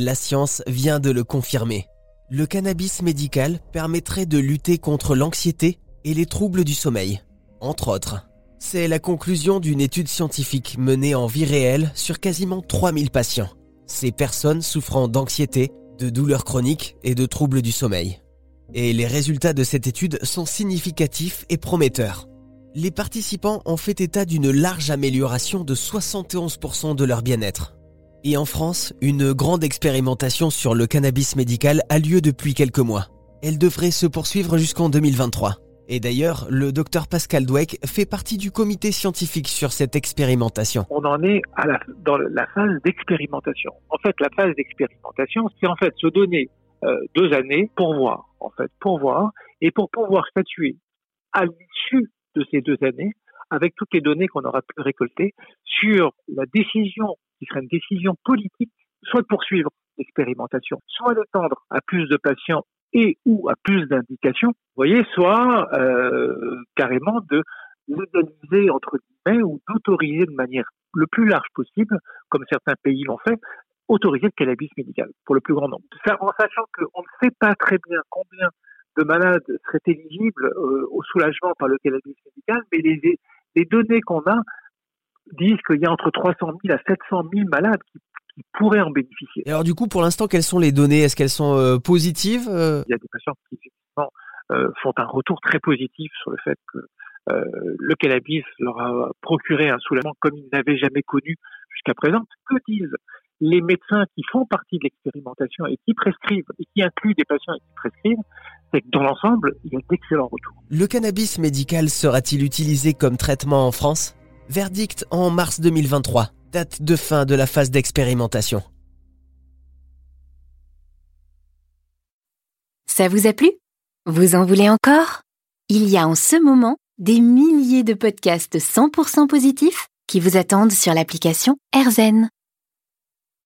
La science vient de le confirmer. Le cannabis médical permettrait de lutter contre l'anxiété et les troubles du sommeil, entre autres. C'est la conclusion d'une étude scientifique menée en vie réelle sur quasiment 3000 patients. Ces personnes souffrant d'anxiété, de douleurs chroniques et de troubles du sommeil. Et les résultats de cette étude sont significatifs et prometteurs. Les participants ont fait état d'une large amélioration de 71% de leur bien-être. Et en France, une grande expérimentation sur le cannabis médical a lieu depuis quelques mois. Elle devrait se poursuivre jusqu'en 2023. Et d'ailleurs, le docteur Pascal Dweck fait partie du comité scientifique sur cette expérimentation. On en est à la, dans la phase d'expérimentation. En fait, la phase d'expérimentation, c'est en fait se donner euh, deux années pour voir, en fait, pour voir, et pour pouvoir statuer à l'issue de ces deux années, avec toutes les données qu'on aura pu récolter, sur la décision qui serait une décision politique, soit de poursuivre l'expérimentation, soit d'étendre à plus de patients et ou à plus d'indications, voyez, soit euh, carrément de légaliser entre guillemets ou d'autoriser de manière le plus large possible, comme certains pays l'ont fait, autoriser le cannabis médical pour le plus grand nombre. En sachant qu'on ne sait pas très bien combien de malades seraient éligibles euh, au soulagement par le cannabis médical, mais les données qu'on a disent qu'il y a entre 300 000 à 700 000 malades qui, pourraient en bénéficier. alors du coup, pour l'instant, quelles sont les données? Est-ce qu'elles sont euh, positives euh? Il y a des patients qui effectivement euh, font un retour très positif sur le fait que le cannabis leur a procuré un soulagement comme ils n'avaient jamais connu jusqu'à présent. Que disent les médecins qui font partie de l'expérimentation et qui prescrivent, et qui incluent des patients et qui prescrivent, c'est que dans l'ensemble, il y a d'excellents retours. Le cannabis médical sera-t-il utilisé comme traitement en France? Verdict en mars 2023, date de fin de la phase d'expérimentation. Ça vous a plu? Vous en voulez encore? Il y a en ce moment des milliers de podcasts 100% positifs qui vous attendent sur l'application AirZen.